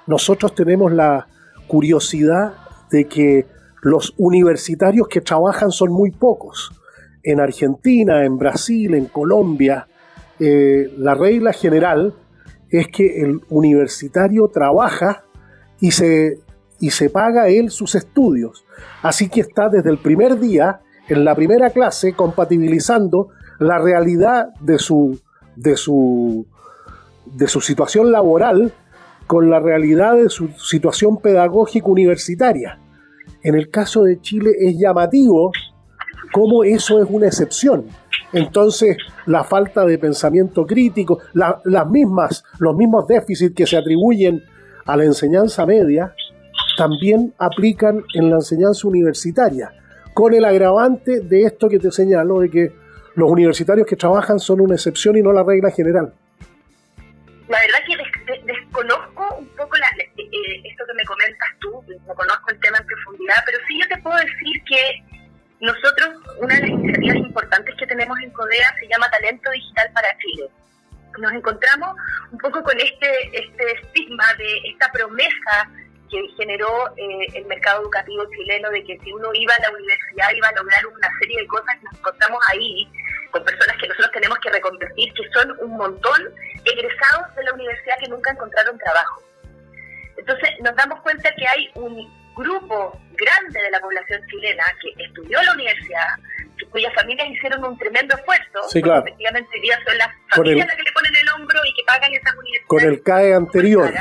Speaker 1: nosotros tenemos la curiosidad de que los universitarios que trabajan son muy pocos. En Argentina, en Brasil, en Colombia, eh, la regla general es que el universitario trabaja y se, y se paga él sus estudios. Así que está desde el primer día, en la primera clase, compatibilizando la realidad de su, de su, de su situación laboral con la realidad de su situación pedagógica universitaria. En el caso de Chile es llamativo cómo eso es una excepción. Entonces, la falta de pensamiento crítico, las mismas, los mismos déficits que se atribuyen a la enseñanza media, también aplican en la enseñanza universitaria, con el agravante de esto que te señalo, de que los universitarios que trabajan son una excepción y no la regla general.
Speaker 4: La verdad que desconozco un poco eh, eh, esto que me comentas tú, no conozco el tema en profundidad, pero sí yo te puedo decir que nosotros, una de las iniciativas importantes que tenemos en CODEA se llama Talento Digital para Chile. Nos encontramos un poco con este, este estigma de esta promesa que generó eh, el mercado educativo chileno de que si uno iba a la universidad iba a lograr una serie de cosas que nos encontramos ahí con personas que nosotros tenemos que reconvertir, que son un montón egresados de la universidad que nunca encontraron trabajo. Entonces nos damos cuenta que hay un grupo grande de la población chilena que estudió en la universidad, cuyas familias hicieron un tremendo esfuerzo,
Speaker 1: sí, claro.
Speaker 4: efectivamente hoy día son las familias las que le ponen el hombro y que pagan esas universidades.
Speaker 1: Con el CAE anterior.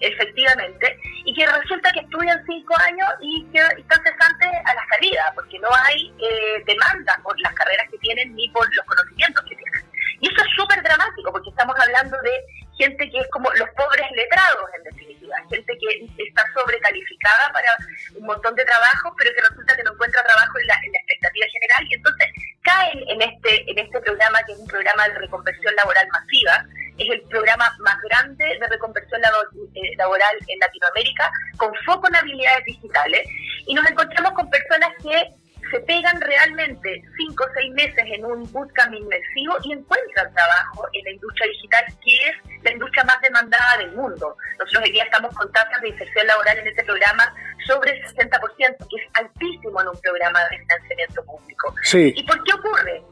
Speaker 4: Efectivamente, y que resulta que estudian cinco años y que están cesantes a la salida, porque no hay eh, demanda por las carreras que tienen ni por los conocimientos que tienen. Y eso es súper dramático, porque estamos hablando de gente que es como los pobres letrados, en definitiva, gente que está sobrecalificada para un montón de trabajo, pero que resulta que no encuentra trabajo en la, expectativa general. Y entonces caen en este, en este programa, que es un programa de reconversión laboral masiva, es el programa más grande de reconversión eh, laboral en Latinoamérica, con foco en habilidades digitales, y nos encontramos con personas que se pegan realmente cinco o seis meses en un bootcamp inmersivo y encuentran trabajo en la industria digital, que es la industria más demandada del mundo. Nosotros hoy día estamos con tasas de inserción laboral en este programa sobre el 60%, que es altísimo en un programa de financiamiento público. ¿Y por qué ocurre?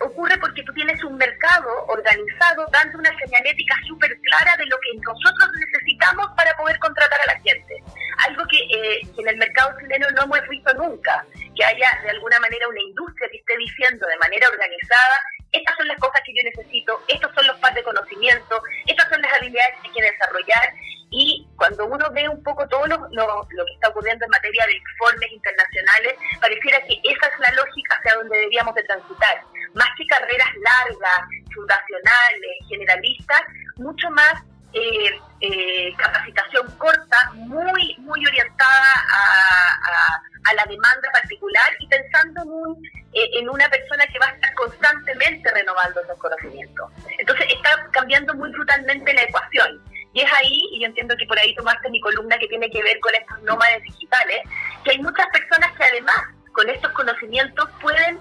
Speaker 4: Ocurre porque tú tienes un mercado organizado dando una señalética súper clara de lo que nosotros necesitamos para poder contratar a la gente. Algo que, eh, que en el mercado chileno no hemos visto nunca, que haya de alguna manera una industria que esté diciendo de manera organizada, estas son las cosas que yo necesito, estos son los pasos de conocimiento, estas son las habilidades que hay que desarrollar y cuando uno ve un poco todo lo, lo, que está ocurriendo en materia de informes internacionales, pareciera que esa es la lógica hacia donde deberíamos de transitar. Más que carreras largas, fundacionales, generalistas, mucho más eh, eh, capacitación corta, muy, muy orientada a, la demanda particular y pensando en, eh, en una persona que va a estar constantemente renovando esos conocimientos. Entonces está cambiando muy brutalmente la ecuación. Y es ahí, y yo entiendo que por ahí tomaste mi columna que tiene que ver con estos nómades digitales, que hay muchas personas que además con estos conocimientos pueden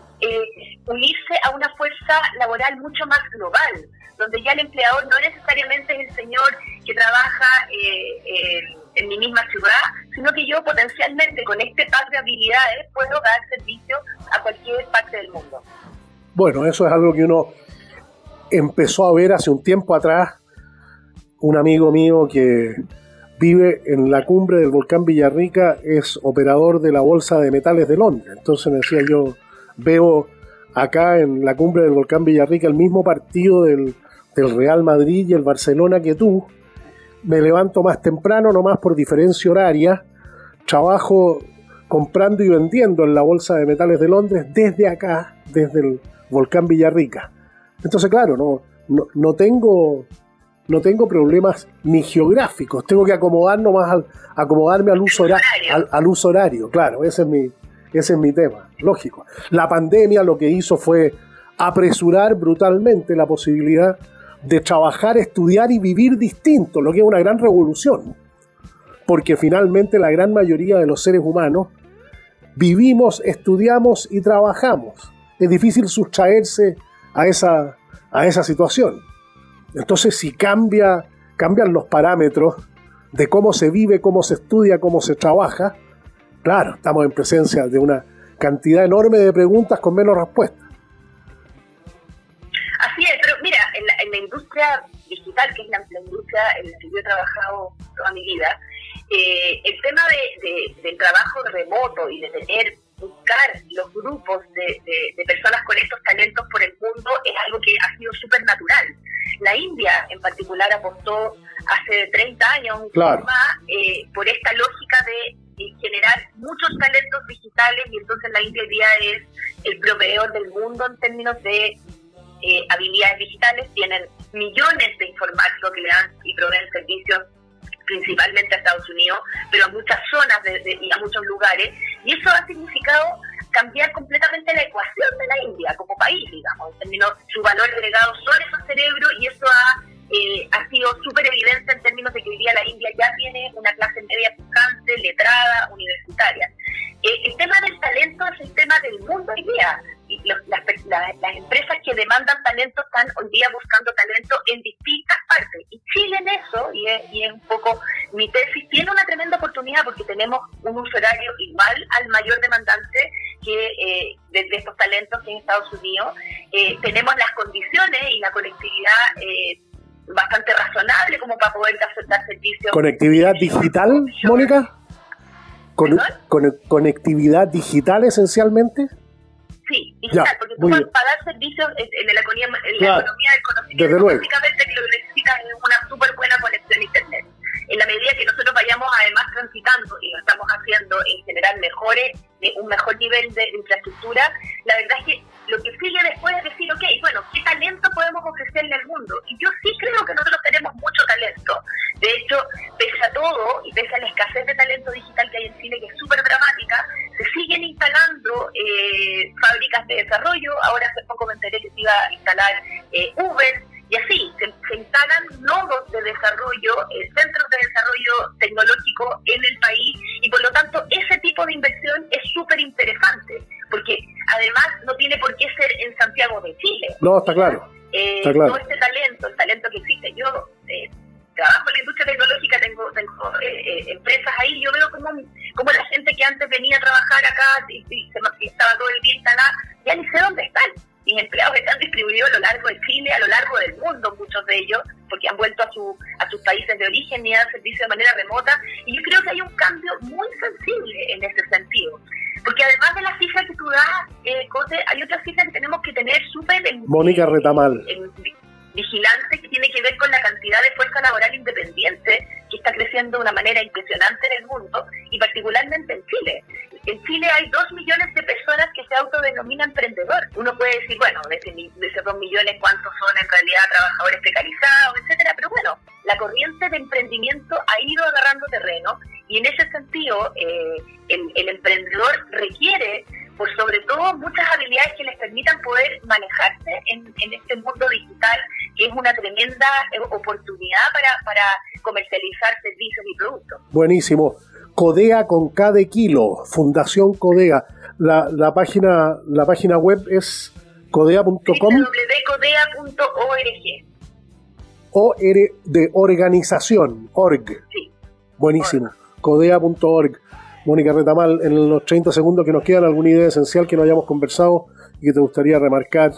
Speaker 4: unirse a una fuerza laboral mucho más global donde ya el empleador no necesariamente es el señor que trabaja eh, eh, en mi misma ciudad, sino que yo potencialmente con este par de habilidades puedo dar servicio a cualquier parte del mundo.
Speaker 1: Bueno, eso es algo que uno empezó a ver hace un tiempo atrás. Un amigo mío que vive en la cumbre del volcán Villarrica es operador de la Bolsa de Metales de Londres. Entonces me decía yo, veo acá en la cumbre del volcán Villarrica el mismo partido del, Real Madrid y el Barcelona que tú. Me levanto más temprano, nomás por diferencia horaria. Trabajo comprando y vendiendo en la Bolsa de Metales de Londres desde acá, desde el volcán Villarrica. Entonces, claro, no, no, tengo, no tengo problemas ni geográficos. Tengo que acomodar nomás al, acomodarme al uso, horario, al, uso horario. Claro, ese es, mi, ese es mi tema. Lógico. La pandemia lo que hizo fue apresurar brutalmente la posibilidad de trabajar, estudiar y vivir distinto, lo que es una gran revolución. Porque finalmente la gran mayoría de los seres humanos vivimos, estudiamos y trabajamos. Es difícil sustraerse a esa, a esa situación. Entonces, si cambia, cambian los parámetros de cómo se vive, cómo se estudia, cómo se trabaja, claro, estamos en presencia de una cantidad enorme de preguntas con menos respuestas.
Speaker 4: Así es, pero mira, en la, industria digital, que es la, industria en la que yo he trabajado toda mi vida, eh, el tema de, del trabajo remoto y de tener, buscar los grupos de, personas con estos talentos por el mundo es algo que ha sido súper natural. La India en particular apostó hace 30 años más, eh, por esta lógica de generar muchos talentos digitales y entonces la India hoy día es el proveedor del mundo en términos de eh, habilidades digitales, tienen millones de informáticos que le dan y proveen servicios principalmente a Estados Unidos, pero a muchas zonas y a muchos lugares, y eso ha significado cambiar completamente la ecuación de la India como país, digamos, en términos, su valor agregado ¿Conectividad
Speaker 1: digital, Mónica? Con, ¿Conectividad digital esencialmente?
Speaker 4: Sí, digital, porque tú para dar servicios en, la, economía, en la economía del conocimiento, básicamente que No,
Speaker 1: está claro.
Speaker 4: Eh, Todo este talento, el talento que existe. Yo eh, trabajo en la industria tecnológica, tengo, tengo eh, empresas ahí, yo veo como, como la gente que antes venía a trabajar acá y, se, estaba todo el día instalada, ya ni sé dónde están mis empleados están distribuidos a lo largo de Chile, a lo largo del mundo, muchos de ellos, porque han vuelto a, su, a sus países de origen y dan servicio de manera remota. Y yo creo que hay un cambio muy sensible en ese sentido. Porque además de las cifras que tú das, eh, hay otras cifras que tenemos que tener súper...
Speaker 1: Mónica Retamal.
Speaker 4: vigilante que tiene que ver con la cantidad de fuerza laboral independiente que está creciendo de una manera impresionante en el mundo y particularmente en Chile. En Chile hay dos millones de personas que se autodenominan emprendedor. Uno puede decir, bueno, de, esos dos millones, ¿cuántos son en realidad trabajadores precarizados, etcétera? Pero bueno, la corriente de emprendimiento ha ido agarrando terreno y en ese sentido eh, el, emprendedor requiere por sobre todo muchas habilidades que les permitan poder manejarse en, este mundo digital, que es una tremenda eh, oportunidad para, para comercializar servicios y productos.
Speaker 1: Buenísimo. Codea con cada kilo, Fundación Codea. La, la, página, la página web es codea.com.
Speaker 4: www.codea.org.
Speaker 1: O de organización, org.
Speaker 4: Sí.
Speaker 1: Buenísimo. Codea.org. Mónica Retamal, en los 30 segundos que nos quedan, ¿alguna idea esencial que no hayamos conversado y que te gustaría remarcar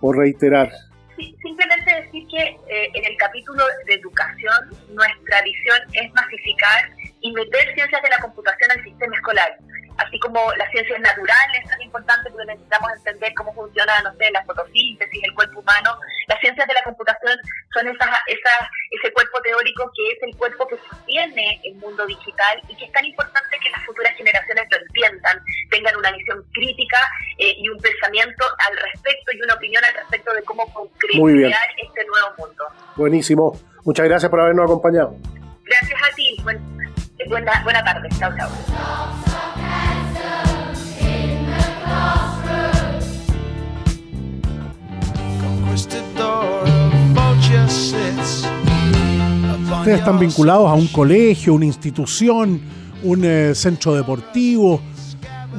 Speaker 1: o reiterar?
Speaker 4: Sí, simplemente decir que eh, en el capítulo de educación nuestra visión es masificar y meter ciencias de la computación al sistema escolar. Así como las ciencias naturales son importantes porque necesitamos entender cómo funciona, no sé, la fotosíntesis, el cuerpo humano. Las ciencias de la computación son esas, esas, ese cuerpo teórico que es el cuerpo que sostiene el mundo digital y que es tan importante que las futuras generaciones lo entiendan, tengan una visión crítica eh, y un pensamiento al respecto y una opinión al respecto de cómo crear este nuevo mundo.
Speaker 1: Buenísimo. Muchas gracias por habernos acompañado.
Speaker 4: Gracias a ti. Buena, buena tarde. Chao, chao.
Speaker 1: Ustedes están vinculados a un colegio, una institución, un eh, centro deportivo,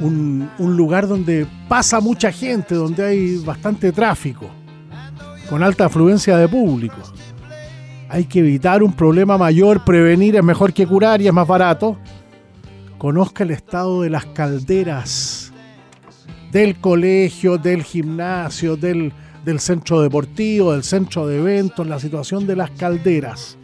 Speaker 1: un, un, lugar donde pasa mucha gente, donde hay bastante tráfico, con alta afluencia de público hay que evitar un problema mayor, prevenir es mejor que curar y es más barato. Conozca el estado de las calderas, del colegio, del gimnasio, del, centro deportivo, del centro de eventos, la situación de las calderas.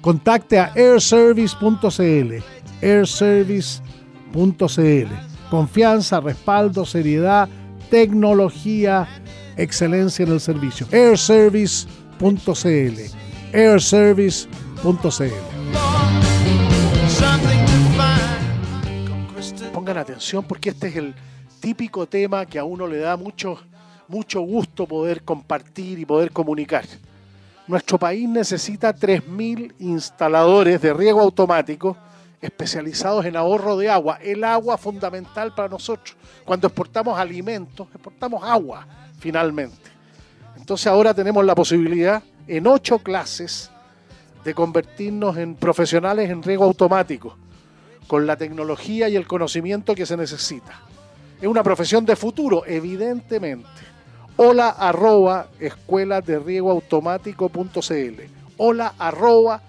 Speaker 1: Contacte a airservice.cl, airservice.cl. Confianza, respaldo, seriedad, tecnología, excelencia en el servicio. airservice.cl airservice.cl. Pongan atención porque este es el típico tema que a uno le da mucho, mucho gusto poder compartir y poder comunicar. Nuestro país necesita 3.000 instaladores de riego automático especializados en ahorro de agua. El agua fundamental para nosotros. Cuando exportamos alimentos, exportamos agua finalmente. Entonces ahora tenemos la posibilidad en ocho clases de convertirnos en profesionales en riego automático, con la tecnología y el conocimiento que se necesita. Es una profesión de futuro, evidentemente. Hola arroba escuela de riego automático.cl. Hola arroba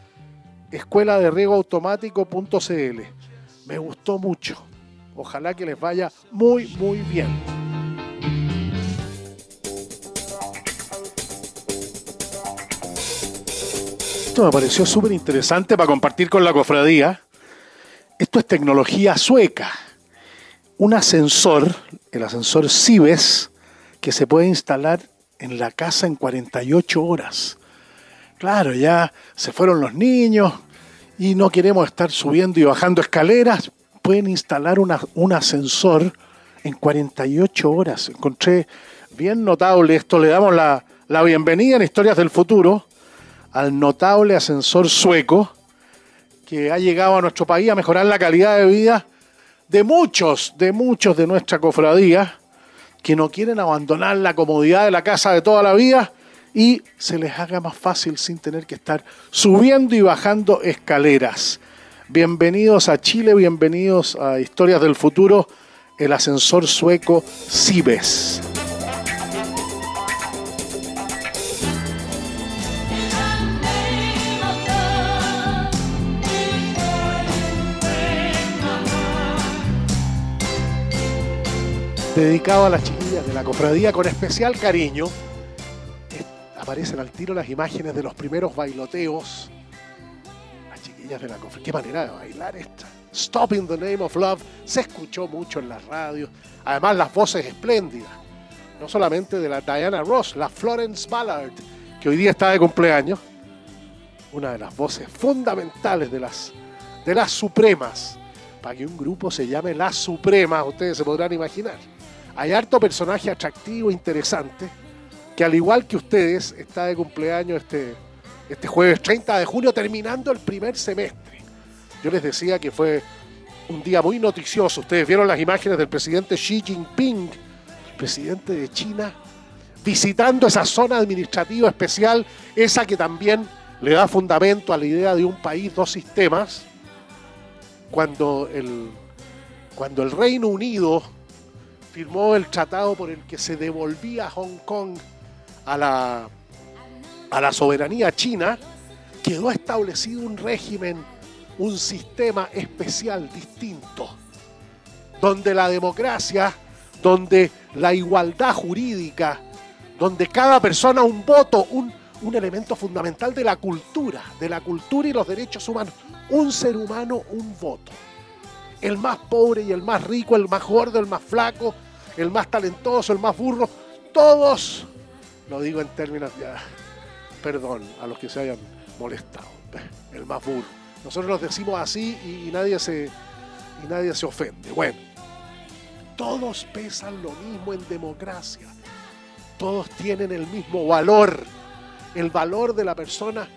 Speaker 1: escuela de riego automático.cl. Me gustó mucho. Ojalá que les vaya muy, muy bien. Esto me pareció súper interesante para compartir con la cofradía. Esto es tecnología sueca. Un ascensor, el ascensor Cibes, que se puede instalar en la casa en 48 horas. Claro, ya se fueron los niños y no queremos estar subiendo y bajando escaleras. Pueden instalar un ascensor en 48 horas. Encontré bien notable esto. Le damos la, la bienvenida en Historias del Futuro al notable ascensor sueco que ha llegado a nuestro país a mejorar la calidad de vida de muchos, de muchos de nuestra cofradía que no quieren abandonar la comodidad de la casa de toda la vida y se les haga más fácil sin tener que estar subiendo y bajando escaleras. Bienvenidos a Chile, bienvenidos a Historias del Futuro, el ascensor sueco Cibes. Dedicado a las chiquillas de la cofradía con especial cariño. Aparecen al tiro las imágenes de los primeros bailoteos. Las chiquillas de la cofradía. Qué manera de bailar esta. Stop in the Name of Love se escuchó mucho en las radios. Además, las voces espléndidas. No solamente de la Diana Ross, la Florence Ballard, que hoy día está de cumpleaños. Una de las voces fundamentales de las, de las Supremas. Para que un grupo se llame Las Supremas, ustedes se podrán imaginar. Hay harto personaje atractivo, interesante, que al igual que ustedes está de cumpleaños este, este jueves 30 de junio, terminando el primer semestre. Yo les decía que fue un día muy noticioso. Ustedes vieron las imágenes del presidente Xi Jinping, presidente de China, visitando esa zona administrativa especial, esa que también le da fundamento a la idea de un país, dos sistemas, cuando el, cuando el Reino Unido firmó el tratado por el que se devolvía Hong Kong a la, a la soberanía china, quedó establecido un régimen, un sistema especial distinto, donde la democracia, donde la igualdad jurídica, donde cada persona un voto, un, un elemento fundamental de la cultura, de la cultura y los derechos humanos. Un ser humano, un voto. El más pobre y el más rico, el más gordo, el más flaco, el más talentoso, el más burro, todos, lo digo en términos ya, perdón a los que se hayan molestado, el más burro. Nosotros los decimos así y, nadie, se, y nadie se ofende. Bueno, todos pesan lo mismo en democracia, todos tienen el mismo valor, el valor de la persona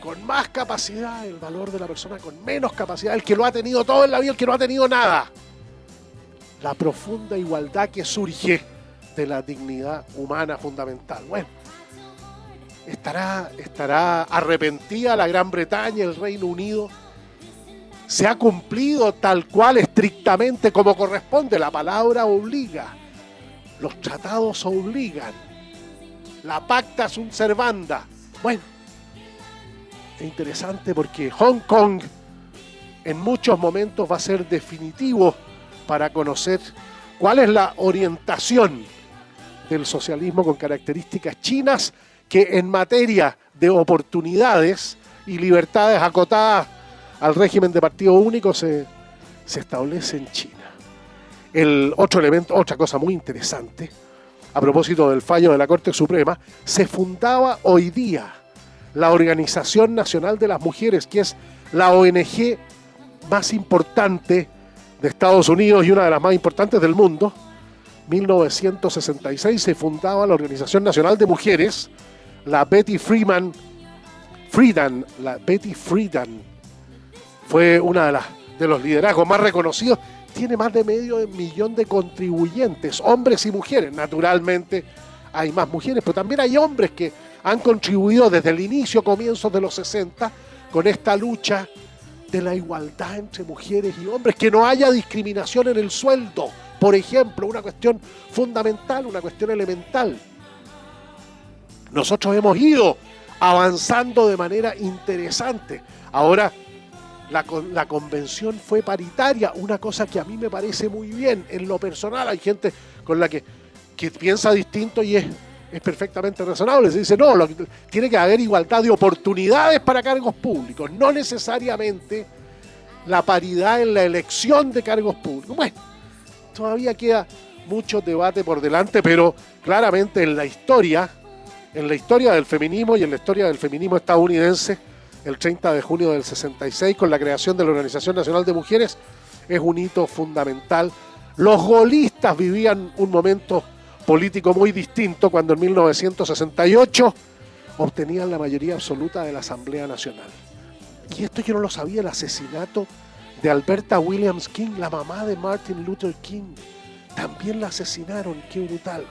Speaker 1: con más capacidad, el valor de la persona con menos capacidad, el que lo ha tenido todo en la vida, el que no ha tenido nada la profunda igualdad que surge de la dignidad humana fundamental. Bueno, estará, estará arrepentida la Gran Bretaña, el Reino Unido. Se ha cumplido tal cual estrictamente como corresponde. La palabra obliga. Los tratados obligan. La pacta sunt servanda. Bueno, es interesante porque Hong Kong en muchos momentos va a ser definitivo para conocer cuál es la orientación del socialismo con características chinas que en materia de oportunidades y libertades acotadas al régimen de partido único se, establece en China. El otro elemento, otra cosa muy interesante, a propósito del fallo de la Corte Suprema, se fundaba hoy día la Organización Nacional de las Mujeres, que es la ONG más importante Estados Unidos y una de las más importantes del mundo, 1966 se fundaba la Organización Nacional de Mujeres, la Betty Freeman, Friedan, la Betty Friedan, fue una de los liderazgos más reconocidos, tiene más de medio millón de contribuyentes, hombres y mujeres, naturalmente hay más mujeres, pero también hay hombres que han contribuido desde el inicio, comienzos de los 60, con esta lucha de la igualdad entre mujeres y hombres, que no haya discriminación en el sueldo, por ejemplo, una cuestión fundamental, una cuestión elemental. Nosotros hemos ido avanzando de manera interesante. Ahora, la, la, convención fue paritaria, una cosa que a mí me parece muy bien en lo personal. Hay gente con la que, que piensa distinto y es, es perfectamente razonable. Se dice, no, tiene que haber igualdad de oportunidades para cargos públicos, no necesariamente la paridad en la elección de cargos públicos. Bueno, todavía queda mucho debate por delante, pero claramente en la historia, en la historia del feminismo y en la historia del feminismo estadounidense, el 30 de junio del 66, con la creación de la Organización Nacional de Mujeres, es un hito fundamental. Los golistas vivían un momento político muy distinto cuando en 1968 obtenían la mayoría absoluta de la Asamblea Nacional. Y esto yo no lo sabía, el asesinato de Alberta Williams King, la mamá de Martin Luther King. También la asesinaron, qué brutal,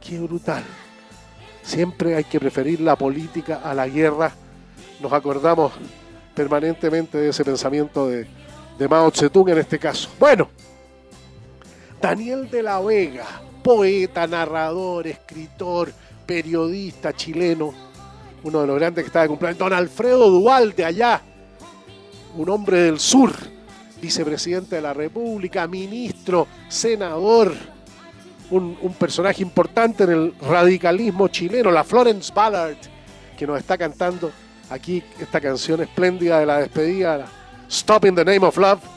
Speaker 1: qué brutal. Siempre hay que preferir la política a la guerra. Nos acordamos permanentemente de ese pensamiento de, de Mao Zedong en este caso. Bueno, Daniel de la Vega, poeta, narrador, escritor, periodista chileno, uno de los grandes que está de cumpleaños, don Alfredo Duval de allá, un hombre del sur, vicepresidente de la República, ministro, senador, un, un, personaje importante en el radicalismo chileno, la Florence Ballard, que nos está cantando aquí esta canción espléndida de la despedida, Stop in the Name of Love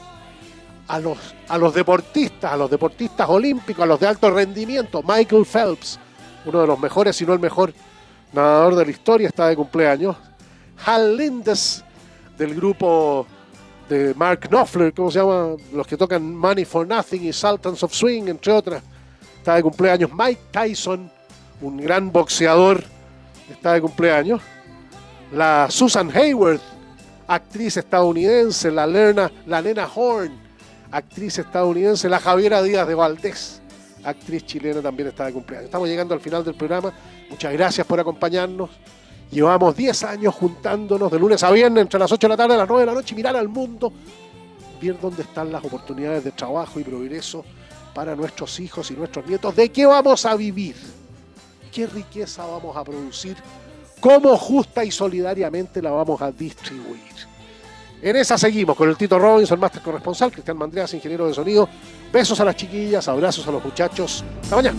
Speaker 1: a los, a los deportistas, a los deportistas olímpicos, a los de alto rendimiento. Michael Phelps, uno de los mejores, si no el mejor nadador de la historia, está de cumpleaños. Hal Lindes, del grupo de Mark Knopfler, ¿cómo se llama? Los que tocan Money for Nothing y Sultans of Swing, entre otras. Está de cumpleaños. Mike Tyson, un gran boxeador, está de cumpleaños. La Susan Hayward, actriz estadounidense. La, Lerna, la Lena Horn, actriz estadounidense, la Javiera Díaz de Valdés, actriz chilena, también está de cumpleaños. Estamos llegando al final del programa. Muchas gracias por acompañarnos. Llevamos 10 años juntándonos de lunes a viernes entre las 8 de la tarde y las 9 de la noche, mirar al mundo, ver dónde están las oportunidades de trabajo y progreso para nuestros hijos y nuestros nietos. ¿De qué vamos a vivir? ¿Qué riqueza vamos a producir? ¿Cómo justa y solidariamente la vamos a distribuir? En esa seguimos con el Tito Robinson, máster corresponsal, Cristian Mandreas, ingeniero de sonido. Besos a las chiquillas, abrazos a los muchachos. Hasta mañana.